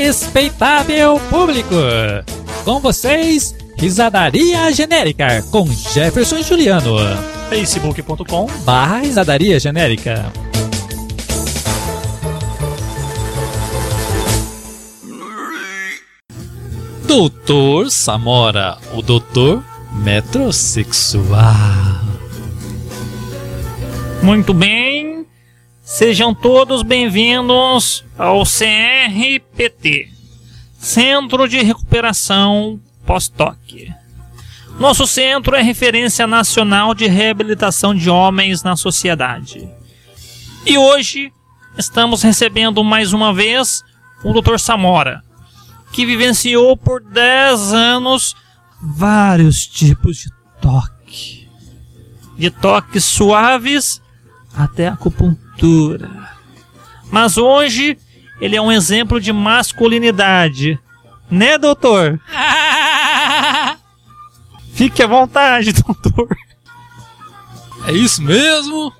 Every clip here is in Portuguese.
Respeitável público, com vocês, Risadaria Genérica com Jefferson Juliano. facebook.com barra Risadaria Genérica. Doutor Samora, o doutor metrosexual. Muito bem, sejam todos bem-vindos ao CRPT Centro de Recuperação Pós-Toque. Nosso centro é referência nacional de reabilitação de homens na sociedade. E hoje estamos recebendo mais uma vez o Dr. Samora, que vivenciou por 10 anos vários tipos de toque. De toques suaves até acupuntura. Mas hoje ele é um exemplo de masculinidade. Né, doutor? Fique à vontade, doutor. É isso mesmo?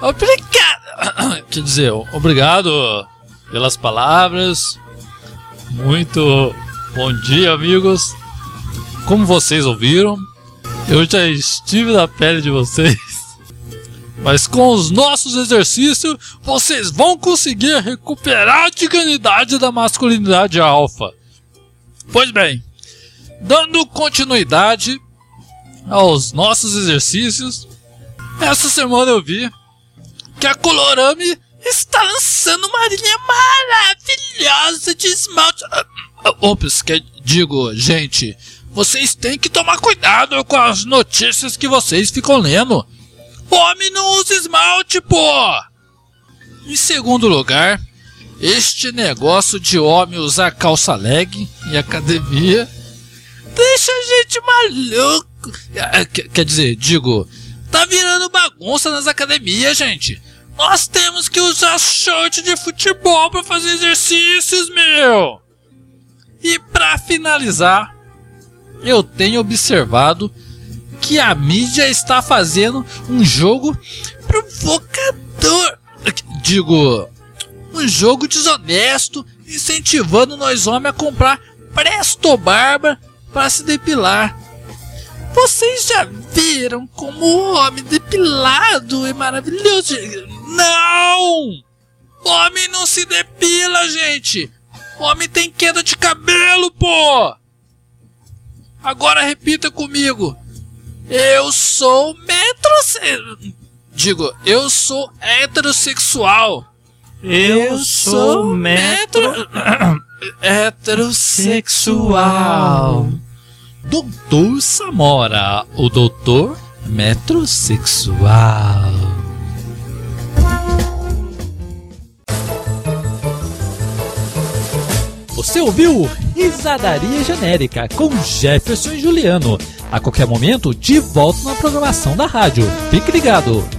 Obrigado! Quer dizer, obrigado pelas palavras. Muito bom dia, amigos. Como vocês ouviram, eu já estive na pele de vocês. Mas com os nossos exercícios, vocês vão conseguir recuperar a dignidade da masculinidade alfa. Pois bem, dando continuidade aos nossos exercícios, essa semana eu vi que a Colorame está lançando uma linha maravilhosa de esmalte. Ops, que digo, gente, vocês têm que tomar cuidado com as notícias que vocês ficam lendo. Homem não usa esmalte, pô! Em segundo lugar, este negócio de homem usar calça leg em academia deixa a gente maluco. Quer dizer, digo, tá virando bagunça nas academias, gente. Nós temos que usar short de futebol para fazer exercícios, meu. E para finalizar, eu tenho observado que a mídia está fazendo um jogo provocador. Digo, um jogo desonesto, incentivando nós homens a comprar Presto Barba para se depilar. Vocês já viram como o homem depilado é maravilhoso? Não! Homem não se depila, gente! Homem tem queda de cabelo, pô! Agora repita comigo. Eu sou metrosexual. Digo, eu sou heterossexual. Eu sou metro. heterossexual. Doutor Samora, o doutor metrosexual. Você ouviu Risadaria Genérica com Jefferson e Juliano. A qualquer momento, de volta na programação da rádio. Fique ligado!